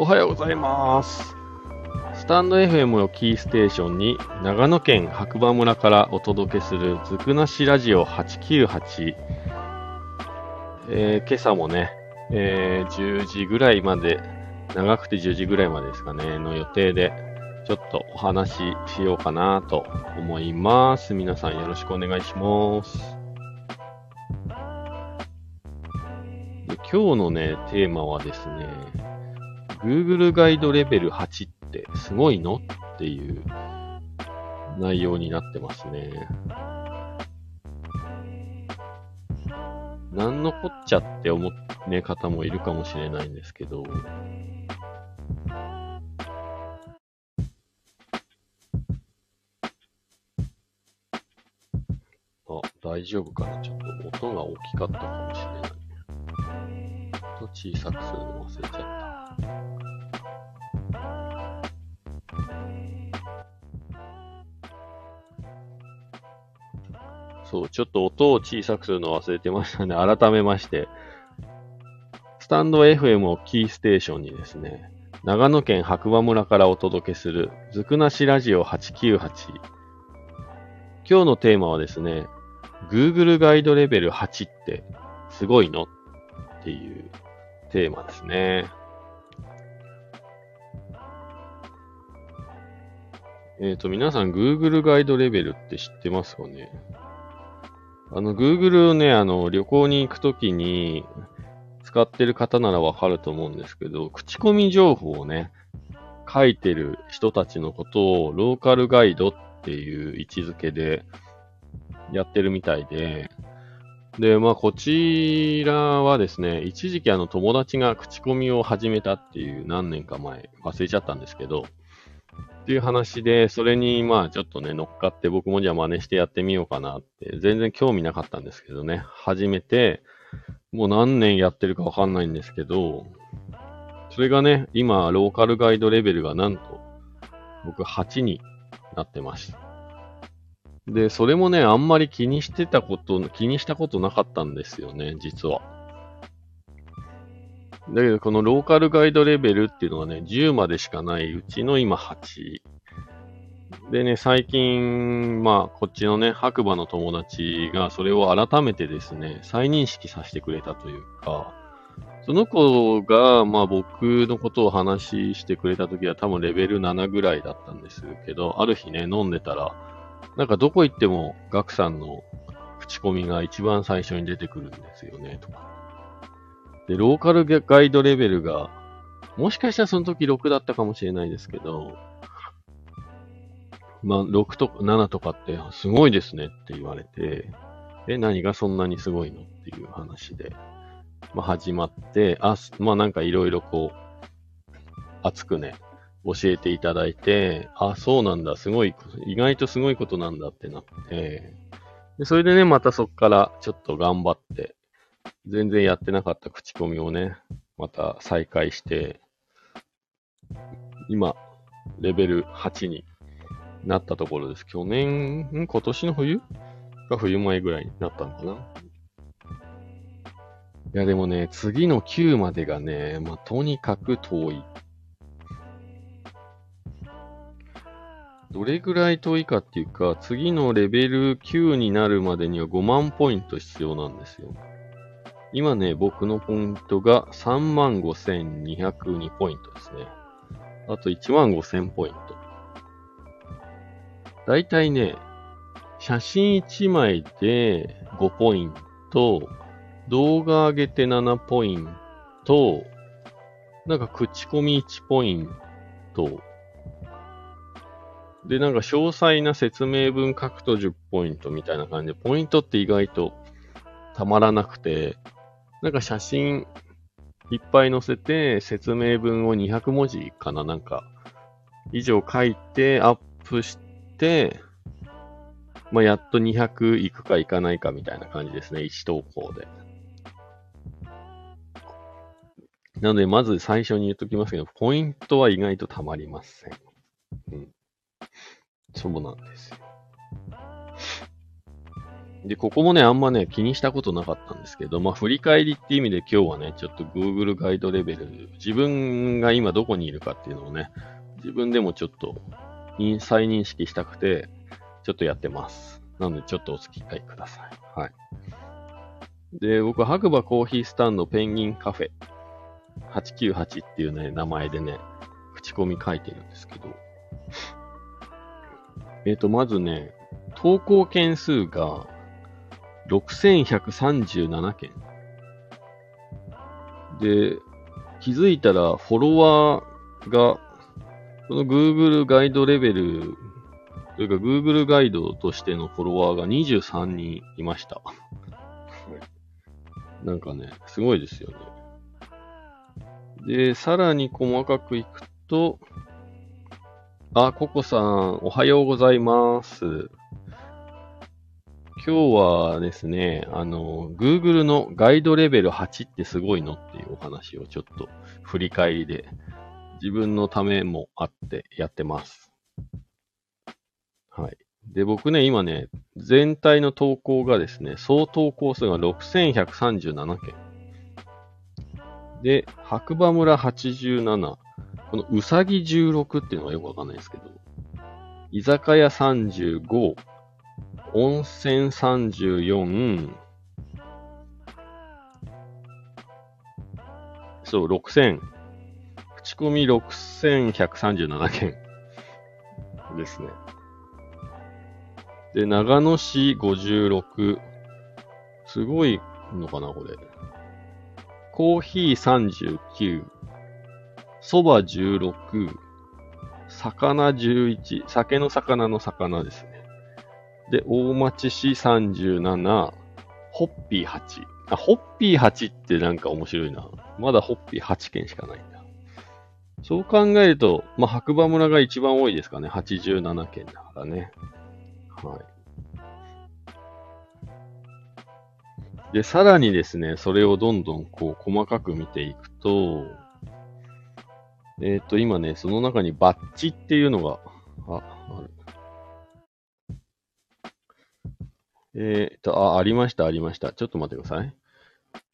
おはようございます。スタンド FM をキーステーションに長野県白馬村からお届けするずくなしラジオ898。えー今朝もね、えー10時ぐらいまで、長くて10時ぐらいまでですかね、の予定で、ちょっとお話ししようかなと思います。皆さんよろしくお願いします。今日のね、テーマはですね、Google ガイドレベル8ってすごいの？っていう内容になってますね。なんのこっちゃって思う、ね、方もいるかもしれないんですけど、あ、大丈夫かな？ちょっと音が大きかったかもしれない。音小さくするの忘れちゃった。そう、ちょっと音を小さくするの忘れてましたね。改めまして。スタンド FM をキーステーションにですね、長野県白馬村からお届けする、ずくなしラジオ898。今日のテーマはですね、Google ガイドレベル8ってすごいの？っていうテーマですね。えっ、と、皆さん Google ガイドレベルって知ってますかね？あの、Google ね、あの、旅行に行くときに使ってる方ならわかると思うんですけど、口コミ情報をね、書いてる人たちのことをローカルガイドっていう位置づけでやってるみたいで、で、まあ、こちらはですね、一時期あの友達が口コミを始めたっていう何年か前、忘れちゃったんですけど、っていう話で、それにまあちょっとね、乗っかって僕もじゃあ真似してやってみようかなって、全然興味なかったんですけどね、始めて、もう何年やってるかわかんないんですけど、それがね、今、ローカルガイドレベルがなんと、僕8になってます。で、それもね、あんまり気にしてたこと、気にしたことなかったんですよね、実は。だけど、このローカルガイドレベルっていうのはね、10までしかないうちの今8。でね、最近、まあ、こっちのね、白馬の友達がそれを改めてですね、再認識させてくれたというか、その子が、まあ僕のことを話してくれた時は多分レベル7ぐらいだったんですけど、ある日ね、飲んでたら、なんかどこ行ってもガクさんの口コミが一番最初に出てくるんですよね、とか。で、ローカルガイドレベルが、もしかしたらその時6だったかもしれないですけど、まあ、6とか7とかってすごいですねって言われて、え、何がそんなにすごいの？っていう話で、まあ始まって、あ、まあなんかいろいろこう、熱くね、教えていただいて、あ、そうなんだ、すごい、意外とすごいことなんだってなって、でそれでね、またそっからちょっと頑張って、全然やってなかった口コミをね、また再開して、今、レベル8になったところです。去年、ん？今年の冬？か冬前ぐらいになったのかな？いや、でもね、次の9までがね、まあ、とにかく遠い。どれぐらい遠いかっていうか、次のレベル9になるまでには5万ポイント必要なんですよ。今ね、僕のポイントが35,202ポイントですね。あと15,000ポイント。だいたいね、写真1枚で5ポイント、動画上げて7ポイント、なんか口コミ1ポイント、で、なんか詳細な説明文書くと10ポイントみたいな感じで、ポイントって意外とたまらなくて、なんか写真いっぱい載せて、説明文を200文字かななんか、以上書いて、アップして、まあ、やっと200いくかいかないかみたいな感じですね。1投稿で。なので、まず最初に言っときますけど、ポイントは意外とたまりません。うん。そうなんですよ。で、ここもね、あんまね、気にしたことなかったんですけど、まあ、振り返りって意味で今日はね、ちょっと Google ガイドレベル、自分が今どこにいるかっていうのをね、自分でもちょっと再認識したくて、ちょっとやってます。なので、ちょっとお付き合いください。はい。で、僕、白馬コーヒースタンドペンギンカフェ898っていうね、名前でね、口コミ書いてるんですけど、えっ、ー、と、まずね、投稿件数が6137件。で、気づいたらフォロワーが、この Google ガイドレベル、というか Google ガイドとしてのフォロワーが23人いました。なんかね、すごいですよね。で、さらに細かくいくと、あ、ココさん、おはようございます。今日はですね、あの、Google のガイドレベル8ってすごいのっていうお話をちょっと振り返りで、自分のためもあってやってます。はい。で、僕ね、今ね、全体の投稿がですね、総投稿数が6137件。で、白馬村87、このうさぎ16っていうのがよくわかんないですけど、居酒屋35、温泉34、そう、6000。口コミ6137件ですね。で、長野市56。すごいのかな、これ。コーヒー39。そば16。魚11。酒の魚の魚ですね。で、大町市37、ホッピー8。あ、ホッピー8ってなんか面白いな。まだホッピー8件しかない。そう考えると、まあ、白馬村が一番多いですかね。87件だからね。はい。で、さらにですね、それをどんどんこう細かく見ていくと、えっ、ー、と、今ね、その中にバッチっていうのが、あ、ある。えっ、ー、と、あ、ありました、ありました。ちょっと待ってください。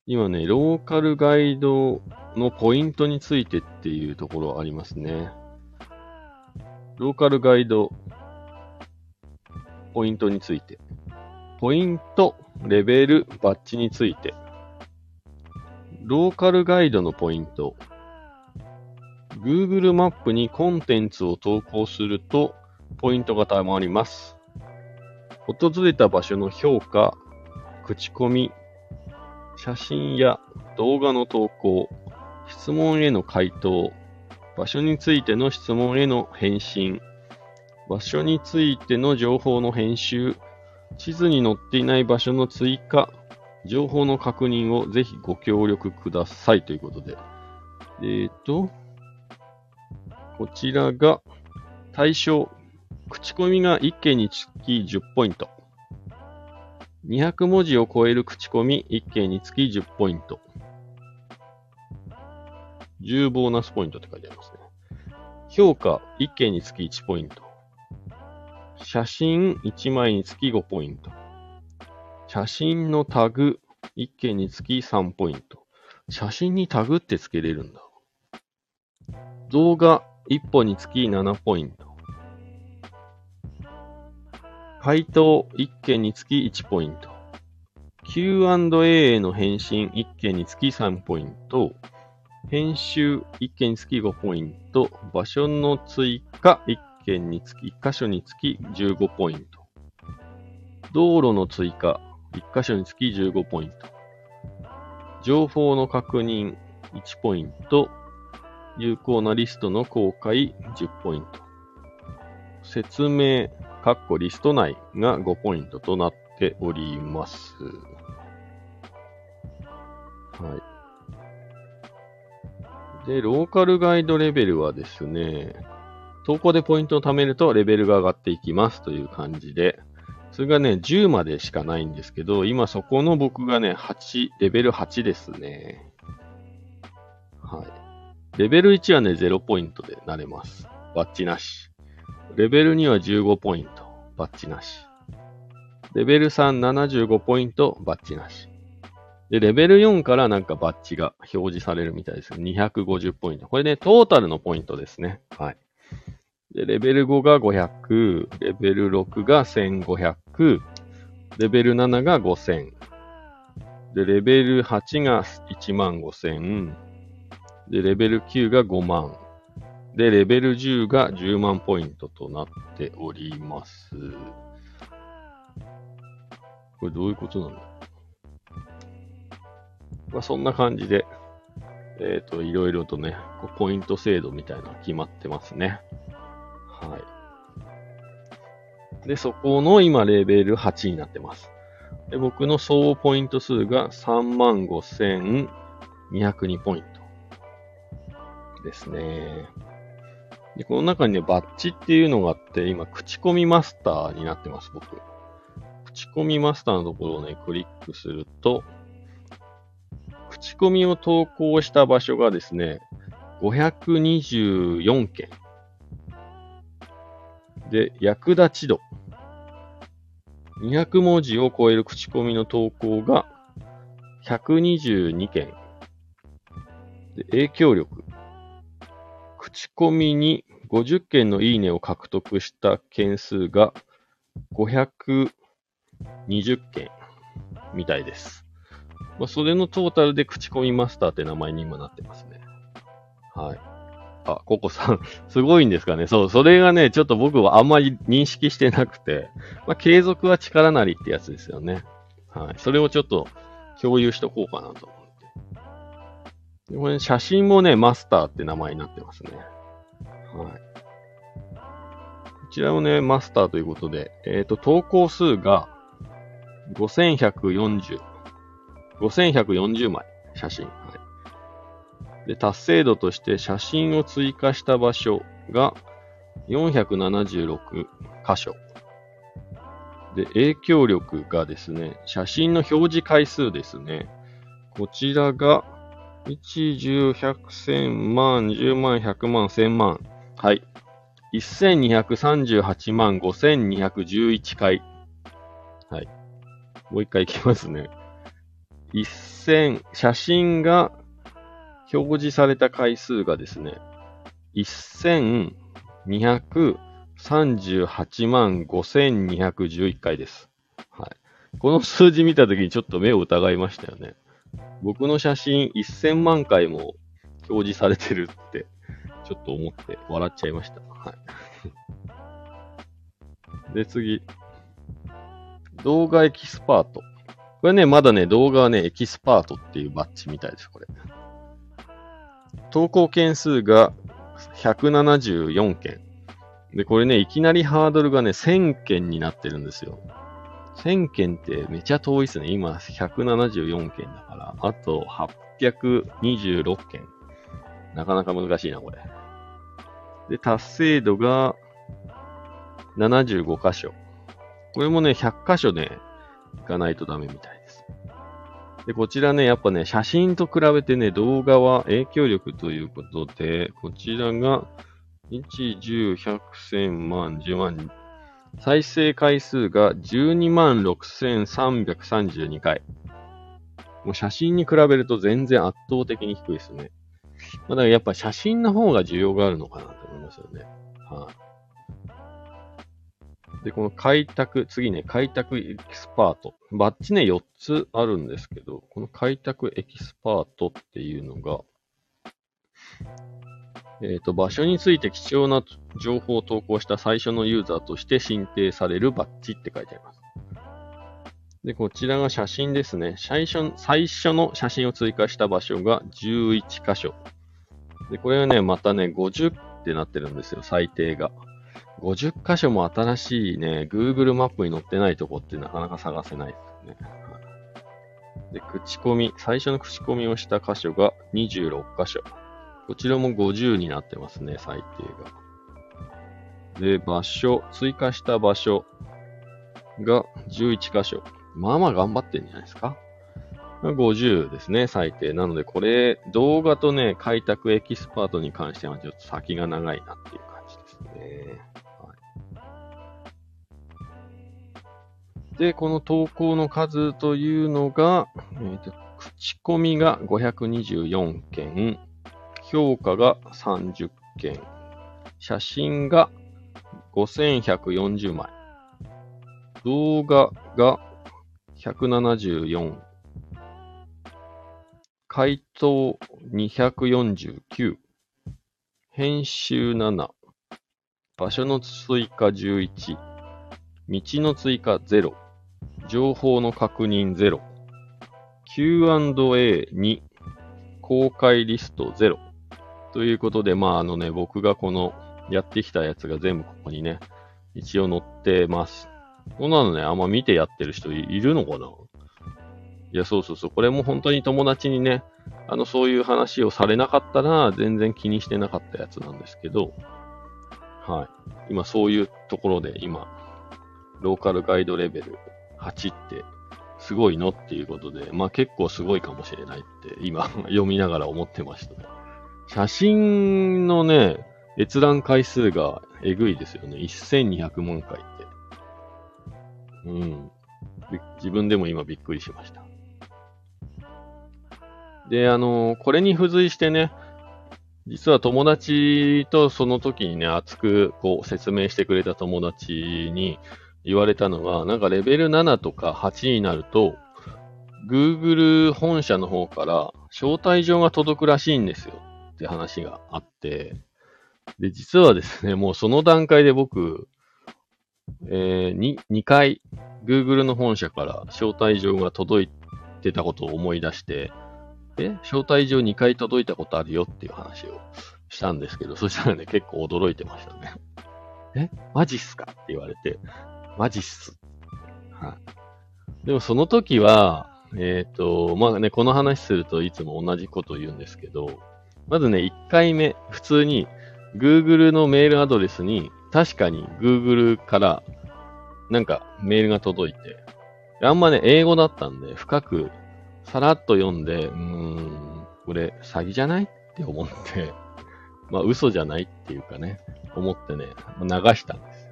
今ね、ローカルガイドのポイントについてっていうところありますね。ローカルガイド、ポイントについて。ポイント、レベル、バッジについて。ローカルガイドのポイント。Google マップにコンテンツを投稿すると、ポイントがたまります。訪れた場所の評価、口コミ、写真や動画の投稿、質問への回答、場所についての質問への返信、場所についての情報の編集、地図に載っていない場所の追加、情報の確認をぜひご協力くださいということで。えっ、ー、と、こちらが対象口コミが1件につき10ポイント。200文字を超える口コミ1件につき10ポイント。10ボーナスポイントって書いてありますね。評価1件につき1ポイント。写真1枚につき5ポイント。写真のタグ1件につき3ポイント。写真にタグってつけれるんだ。動画1本につき7ポイント。回答1件につき1ポイント。Q&A への返信1件につき3ポイント。編集1件につき5ポイント。場所の追加1件につき、1箇所につき15ポイント。道路の追加1箇所につき15ポイント。情報の確認1ポイント。有効なリストの公開10ポイント。説明カッコリスト内が5ポイントとなっております。はい。で、ローカルガイドレベルはですね、投稿でポイントを貯めるとレベルが上がっていきますという感じで、それがね、10までしかないんですけど、今そこの僕がね、8、レベル8ですね。はい。レベル1はね、0ポイントでなれます。バッチなし。レベルには15ポイント。バッチなし。レベル3、75ポイント、バッチなし。で、レベル4からなんかバッチが表示されるみたいです。250ポイント。これね、トータルのポイントですね。はい。で、レベル5が500、レベル6が1500、レベル7が5000。で、レベル8が1万5000。で、レベル9が5万。で、レベル10が10万ポイントとなっております。これどういうことなんだ？まあ、そんな感じで、えっ、ー、と、いろいろとね、ポイント制度みたいなの決まってますね。はい。で、そこの今、レベル8になってます。で僕の総ポイント数が35,202ポイントですね。で、この中にね、バッジっていうのがあって、今、口コミマスターになってます、僕。口コミマスターのところをね、クリックすると、口コミを投稿した場所がですね、524件。で、役立ち度。200文字を超える口コミの投稿が122件。で影響力。口コミに50件のいいねを獲得した件数が520件みたいです。まあ、それのトータルで口コミマスターって名前に今なってますね。はい。あ、ココさん、すごいんですかね。そう、それがね、ちょっと僕はあんまり認識してなくて、まあ、継続は力なりってやつですよね。はい。それをちょっと共有しとこうかなと思って。これ、写真もね、マスターって名前になってますね。はい。こちらもね、マスターということで、えっ、ー、と、投稿数が5140、5140枚、写真。はい。で、達成度として写真を追加した場所が476箇所。で、影響力がですね、写真の表示回数ですね。こちらが1、10、100、1000万、10万、100万、1000万。はい。1238万5211回。はい。もう一回いきますね。1000、写真が表示された回数がですね、1238万5211回です。はい。この数字見たときにちょっと目を疑いましたよね。僕の写真1000万回も表示されてるって、ちょっと思って笑っちゃいました。はい。で、次。動画エキスパート。これね、まだね、動画はね、エキスパートっていうバッジみたいです、これ。投稿件数が174件。で、これね、いきなりハードルがね、1000件になってるんですよ。1000件ってめちゃ遠いっすね。今174件だから。あと826件。なかなか難しいな、これ。で、達成度が75箇所。これもね、100箇所ね、行かないとダメみたいです。で、こちらね、やっぱね、写真と比べてね、動画は影響力ということで、こちらが、1、10、100、1000万、10万、再生回数が12万6332回。もう写真に比べると全然圧倒的に低いですね。まあ、だからやっぱ写真の方が需要があるのかなと思いますよね。はい、あ、で、この開拓、次ね、開拓エキスパート。バッジね、4つあるんですけど、この開拓エキスパートっていうのが、えっ、ー、と、場所について貴重な情報を投稿した最初のユーザーとして申請されるバッジって書いてあります。で、こちらが写真ですね。最初最初の写真を追加した場所が11箇所。で、これはね、またね、50ってなってるんですよ、最低が。50箇所も新しいね、Google マップに載ってないとこってなかなか探せないですね。で、口コミ、最初の口コミをした箇所が26箇所。こちらも50になってますね、最低が。で、場所、追加した場所が11箇所。まあまあ頑張ってんじゃないですか。50ですね、最低。なので、これ、動画とね、開拓エキスパートに関してはちょっと先が長いなっていう感じですね。はい、で、この投稿の数というのが、えーと、口コミが524件、評価が30件、写真が5140枚、動画が174、回答249、編集7、場所の追加11、道の追加0、情報の確認0、Q&A2、公開リスト0。ということで、まああのね、僕がこのやってきたやつが全部ここにね、一応載ってます。こんなのね、あんま見てやってる人いるのかな？いや、そうそうそう。これも本当に友達にね、あの、そういう話をされなかったら、全然気にしてなかったやつなんですけど、はい。今、そういうところで、今、ローカルガイドレベル8ってすごいのっていうことで、まあ結構すごいかもしれないって今 読みながら思ってました。写真のね、閲覧回数がえぐいですよね。1200万回って。うん。自分でも今びっくりしました。で、あの、これに付随してね、実は友達とその時にね、熱くこう説明してくれた友達に言われたのは、なんかレベル7とか8になると、Google 本社の方から招待状が届くらしいんですよ。って話があって、で、実はですね、もうその段階で僕、えー、2, 2回 Google の本社から招待状が届いてたことを思い出して、え、招待状2回届いたことあるよっていう話をしたんですけど、そしたらね、結構驚いてましたね。えマジっすかって言われて、マジっす。はい。でもその時は、えっ、ー、と、まあね、この話するといつも同じこと言うんですけど、まずね、1回目、普通に Google のメールアドレスに、確かに Google からなんかメールが届いて、あんまね、英語だったんで、深くさらっと読んで、うーん、これ詐欺じゃないって思って、まあ嘘じゃないっていうかね、思ってね、流したんです。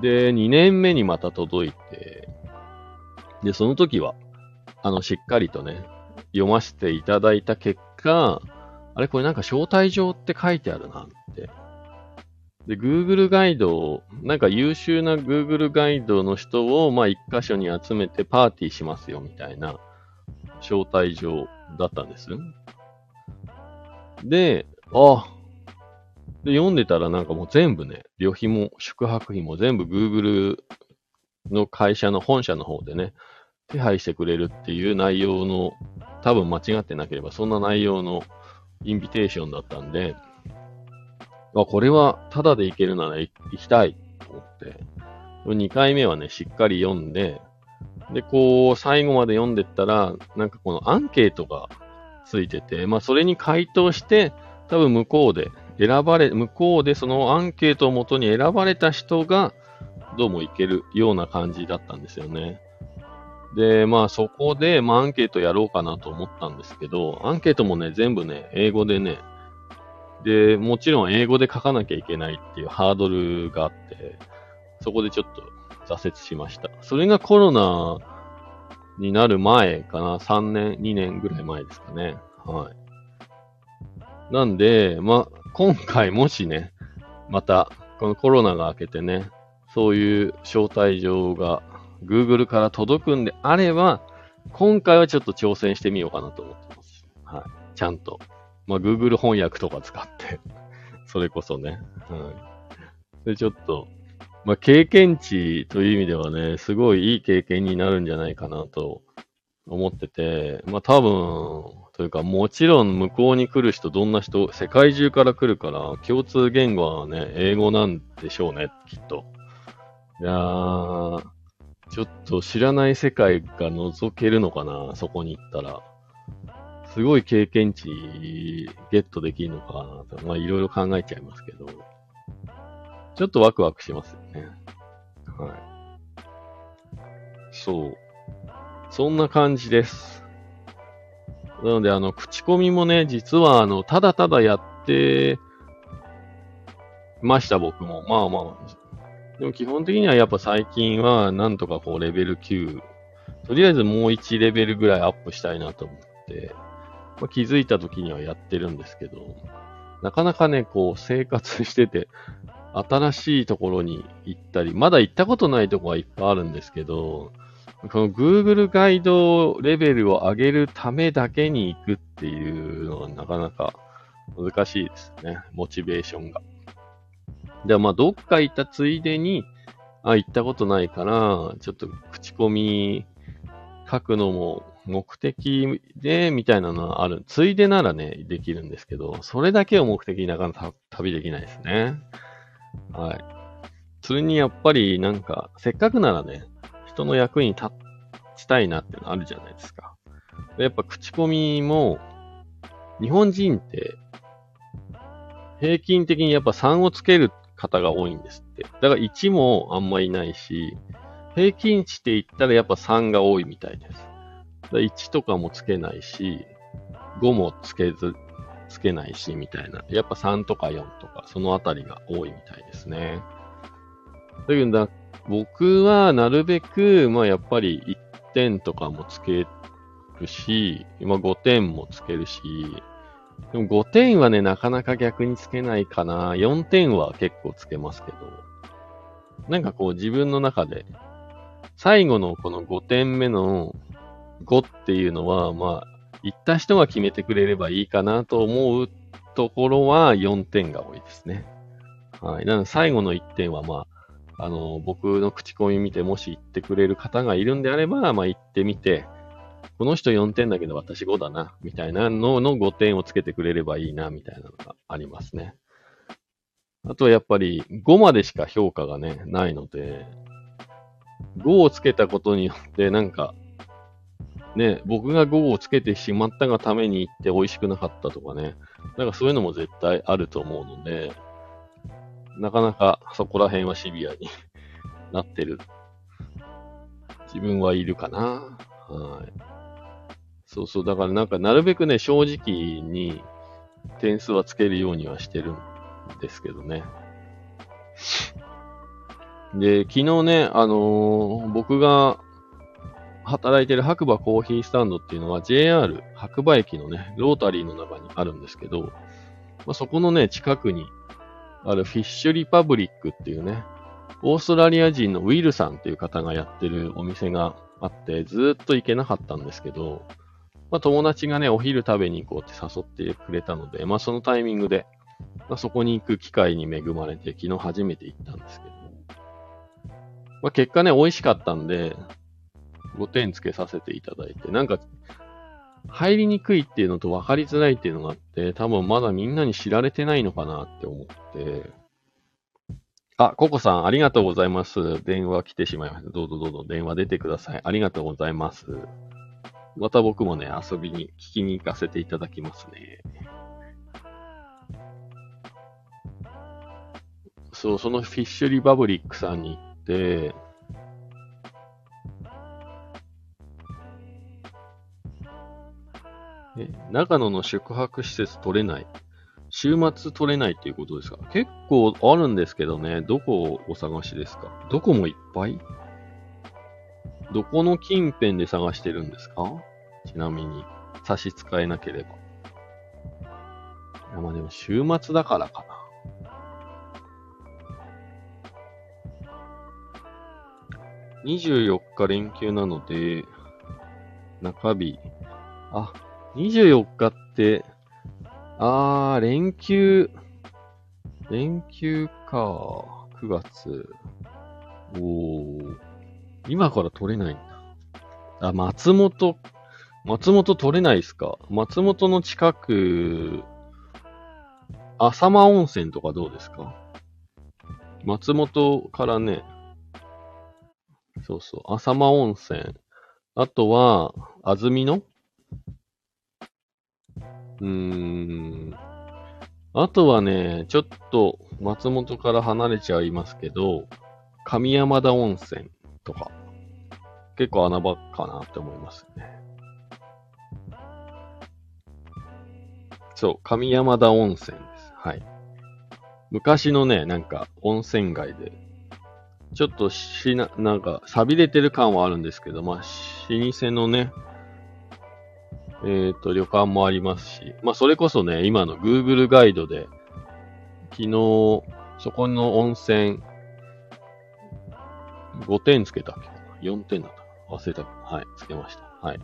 で、2年目にまた届いて、で、その時は、あの、しっかりとね、読ませていただいた結果、あれこれなんか招待状って書いてあるなって。で、Google ガイドを、なんか優秀な Google ガイドの人を、まあ一箇所に集めてパーティーしますよみたいな招待状だったんです。で、あ、で、読んでたらなんかもう全部ね、旅費も宿泊費も全部 Google の会社の本社の方でね、手配してくれるっていう内容の、多分間違ってなければそんな内容のインビテーションだったんで、あ、これはタダで行けるなら行きたいと思って、2回目はね、しっかり読んで、で、こう、最後まで読んでったら、なんかこのアンケートがついてて、まあ、それに回答して、多分向こうで選ばれ、向こうでそのアンケートをもとに選ばれた人が、どうもいけるような感じだったんですよね。で、まあそこで、まあアンケートやろうかなと思ったんですけど、アンケートもね、全部ね、英語でね、で、もちろん英語で書かなきゃいけないっていうハードルがあって、そこでちょっと挫折しました。それがコロナになる前かな、3年、2年ぐらい前ですかね。はい。なんで、まあ、今回もしね、また、このコロナが明けてね、そういう招待状が Google から届くんであれば、今回はちょっと挑戦してみようかなと思ってます。はい。ちゃんと。まあ、Google 翻訳とか使って それこそね。はい。で、ちょっと、まあ、経験値という意味ではね、すごいいい経験になるんじゃないかなと思ってて、まあ、多分、というか、もちろん向こうに来る人、どんな人、世界中から来るから、共通言語はね、英語なんでしょうね、きっと。いやー、ちょっと知らない世界が覗けるのかな、そこに行ったら。すごい経験値ゲットできるのかなと、まあいろいろ考えちゃいますけど、ちょっとワクワクしますよね。はい。そう。そんな感じです。なので、あの、口コミもね、実は、あの、ただただやってました、僕も。まあまあ、でも基本的にはやっぱ最近はなんとかこうレベル9、とりあえずもう1レベルぐらいアップしたいなと思って、まあ、気づいた時にはやってるんですけど、なかなかね、こう生活してて、新しいところに行ったり、まだ行ったことないとこはいっぱいあるんですけど、この Google ガイドレベルを上げるためだけに行くっていうのはなかなか難しいですね。モチベーションが。では、まあ、どっか行ったついでに、あ、行ったことないから、ちょっと口コミ書くのも目的で、みたいなのはある。ついでならね、できるんですけど、それだけを目的になかなか旅できないですね。はい。それにやっぱりなんか、せっかくならね、人の役に立ちたいなっていうのあるじゃないですか。やっぱ口コミも、日本人って、平均的にやっぱ3をつける方が多いんですって。だから1もあんまいないし、平均値って言ったらやっぱ3が多いみたいです。1とかもつけないし、5もつけず、つけないし、みたいな。やっぱ3とか4とか、そのあたりが多いみたいですね。だけど、僕はなるべく、まあやっぱり1点とかもつけるし、まあ5点もつけるし、でも5点はね、なかなか逆につけないかな。4点は結構つけますけど。なんかこう自分の中で、最後のこの5点目の5っていうのは、まあ、行った人が決めてくれればいいかなと思うところは4点が多いですね。はい。なので最後の1点はまあ、あの、僕の口コミ見てもし行ってくれる方がいるんであれば、まあ行ってみて、この人4点だけど私5だな、みたいなのの5点をつけてくれればいいな、みたいなのがありますね。あとはやっぱり5までしか評価がね、ないので、5をつけたことによってなんか、ね、僕が5をつけてしまったがために行って美味しくなかったとかね、なんかそういうのも絶対あると思うので、なかなかそこら辺はシビアになってる自分はいるかな。はい。そうそう。だからなんかなるべくね、正直に点数はつけるようにはしてるんですけどね。で、昨日ね、あのー、僕が働いてる白馬コーヒースタンドっていうのは JR 白馬駅のね、ロータリーの中にあるんですけど、まあ、そこのね、近くにあるフィッシュリパブリックっていうね、オーストラリア人のウィルさんっていう方がやってるお店があって、ずっと行けなかったんですけど、まあ、友達がね、お昼食べに行こうって誘ってくれたので、まあ、そのタイミングで、まあ、そこに行く機会に恵まれて、昨日初めて行ったんですけど、まあ、結果ね、美味しかったんで、5点つけさせていただいて、なんか、入りにくいっていうのと分かりづらいっていうのがあって、多分まだみんなに知られてないのかなって思って、あ、ココさん、ありがとうございます。電話来てしまいました。どうぞどうぞ電話出てください。ありがとうございます。また僕もね、遊びに、聞きに行かせていただきますね。そう、そのフィッシュリバブリックさんに行って、え、長野の宿泊施設取れない。週末取れないっていうことですか？結構あるんですけどね。どこをお探しですか？どこもいっぱい？どこの近辺で探してるんですか？ちなみに、差し支えなければ。いや、まあでも週末だからかな。24日連休なので、中日。あ、24日って、あー、連休、連休か。9月。おー。今から取れないんだ。あ、松本、松本取れないっすか松本の近く、浅間温泉とかどうですか？松本からね、そうそう、浅間温泉。あとは、安曇野？うーん。あとはね、ちょっと松本から離れちゃいますけど、上山田温泉とか、結構穴場かなって思いますね。そう、上山田温泉です。はい。昔のね、なんか温泉街で、ちょっとしな、なんか、錆びれてる感はあるんですけど、まあ、老舗のね、えっ、ー、と、旅館もありますし、まあ、それこそね、今の Google ガイドで、昨日、そこの温泉、5点つけたっけ ?4 点だった忘れた。はい、つけました。はい。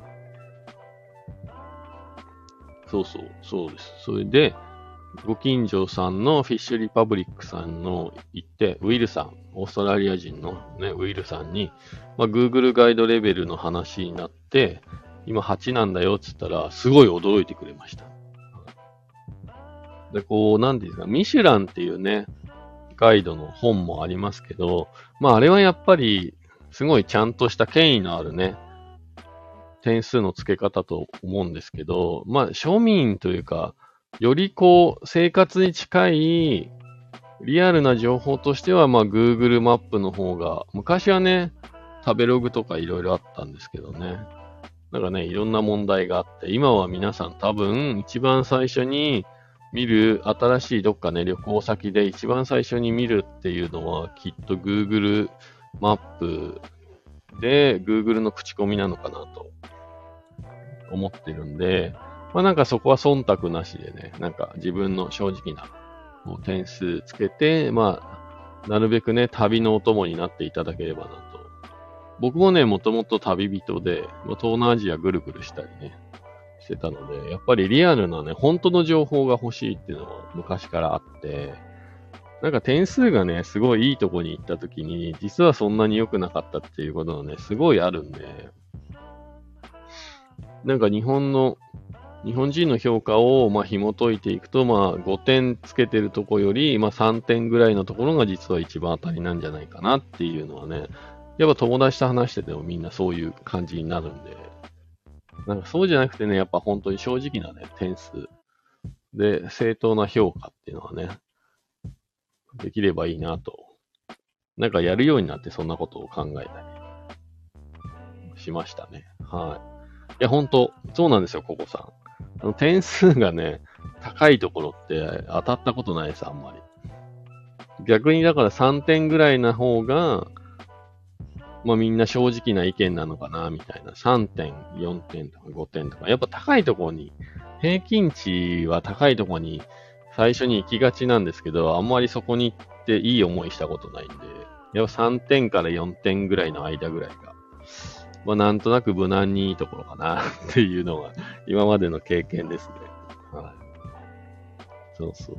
そうそう、そうです。それで、ご近所さんのフィッシュリパブリックさんの行って、ウィルさん、オーストラリア人のね、ウィルさんに、まあ、Google ガイドレベルの話になって、今8なんだよって言ったら、すごい驚いてくれました。で、こう、なんていうんですか、ミシュランっていうね、ガイドの本もありますけど、まああれはやっぱり、すごいちゃんとした権威のあるね、点数の付け方と思うんですけど、まあ庶民というか、よりこう、生活に近い、リアルな情報としては、まあ Google マップの方が、昔はね、食べログとかいろいろあったんですけどね。なんかね、いろんな問題があって、今は皆さん多分一番最初に見る、新しいどっかね、旅行先で一番最初に見るっていうのは、きっと Google マップで Google の口コミなのかなと思ってるんで、まあなんかそこは忖度なしでね、なんか自分の正直な点数つけて、まあ、なるべくね、旅のお供になっていただければなと僕もね、もともと旅人で、東南アジアぐるぐるしたりね、してたので、やっぱりリアルなね、本当の情報が欲しいっていうのは昔からあって、なんか点数がね、すごいいいとこに行った時に、実はそんなに良くなかったっていうことがね、すごいあるんで、なんか日本の、日本人の評価を、まあ、紐解いていくと、まあ、5点つけてるとこより、まあ、3点ぐらいのところが実は一番当たりなんじゃないかなっていうのはね、やっぱ友達と話しててもみんなそういう感じになるんで、なんかそうじゃなくてね、やっぱ本当に正直なね、点数で正当な評価っていうのはね、できればいいなと。なんかやるようになってそんなことを考えたりしましたね。はい。いや、本当そうなんですよ、ココさん。あの点数がね、高いところって当たったことないです、あんまり。逆にだから3点ぐらいな方が、まあみんな正直な意見なのかな、みたいな。3点、4点とか5点とか。やっぱ高いところに、平均値は高いところに最初に行きがちなんですけど、あんまりそこに行っていい思いしたことないんで、やっぱ3点から4点ぐらいの間ぐらいが、まあなんとなく無難にいいところかなっていうのが今までの経験ですね。はい。そうそう。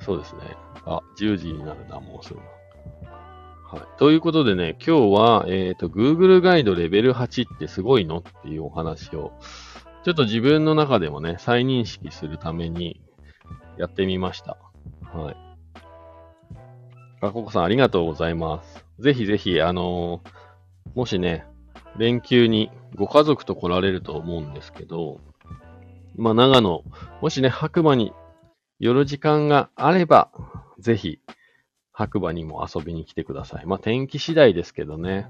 そうですね。あ、10時になるな、もうすぐ。はい。ということでね、今日は、えっ、ー、と、Google ガイドレベル8ってすごいのっていうお話を、ちょっと自分の中でもね、再認識するためにやってみました。はい。あ、ここさんありがとうございます。ぜひぜひ、あのー、もしね、連休にご家族と来られると思うんですけど、まあ、長野、もしね、白馬に寄る時間があれば、ぜひ、白馬にも遊びに来てください。まあ、天気次第ですけどね。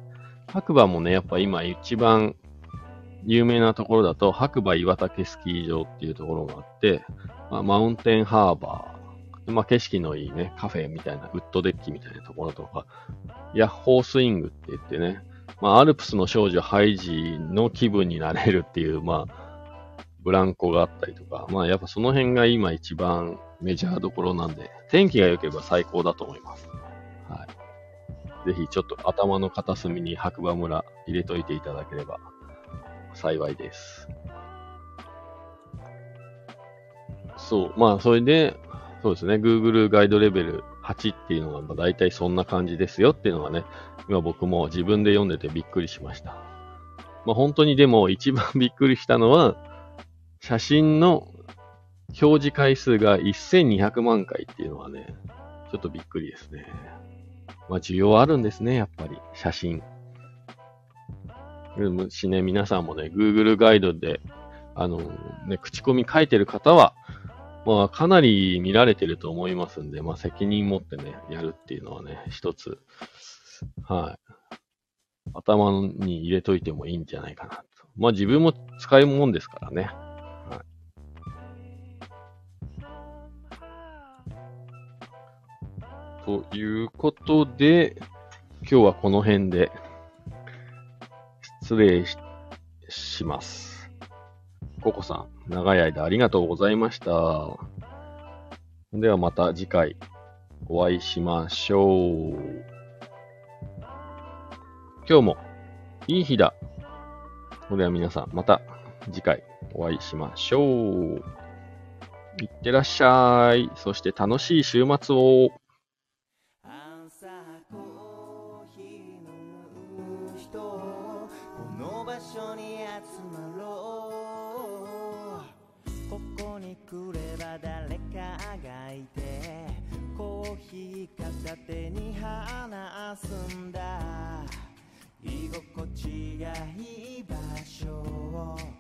白馬もね、やっぱ今一番有名なところだと、白馬岩岳スキー場っていうところがあって、まあ、マウンテンハーバー、まあ、景色のいいね、カフェみたいな、ウッドデッキみたいなところとか、ヤッホースイングって言ってね、まあ、アルプスの少女ハイジの気分になれるっていう、まあ、ブランコがあったりとか、まあ、やっぱその辺が今一番メジャーどころなんで、天気が良ければ最高だと思います。はい。ぜひちょっと頭の片隅に白馬村入れといていただければ幸いです。そう。まあ、それで、そうですね。Google ガイドレベル8っていうのが、大体そんな感じですよっていうのがね、今僕も自分で読んでてびっくりしました。まあ、本当にでも一番びっくりしたのは、写真の表示回数が1200万回っていうのはね、ちょっとびっくりですね。まあ、需要あるんですね、やっぱり。写真。もしね、皆さんもね、Google ガイドで、あの、ね、口コミ書いてる方は、まあ、かなり見られてると思いますんで、まあ、責任持ってね、やるっていうのはね、一つ、はい。頭に入れといてもいいんじゃないかなと。まあ、自分も使うもんですからね。ということで、今日はこの辺で失礼します。ココさん、長い間ありがとうございました。ではまた次回お会いしましょう。今日もいい日だ。それでは皆さん、また次回お会いしましょう。いってらっしゃい。そして楽しい週末を。話すんだ。居心地がいい場所を。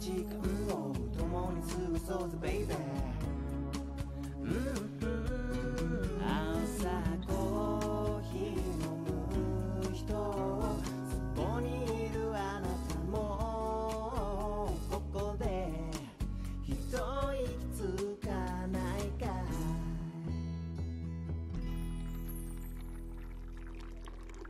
時間を共に過ごそうぜ baby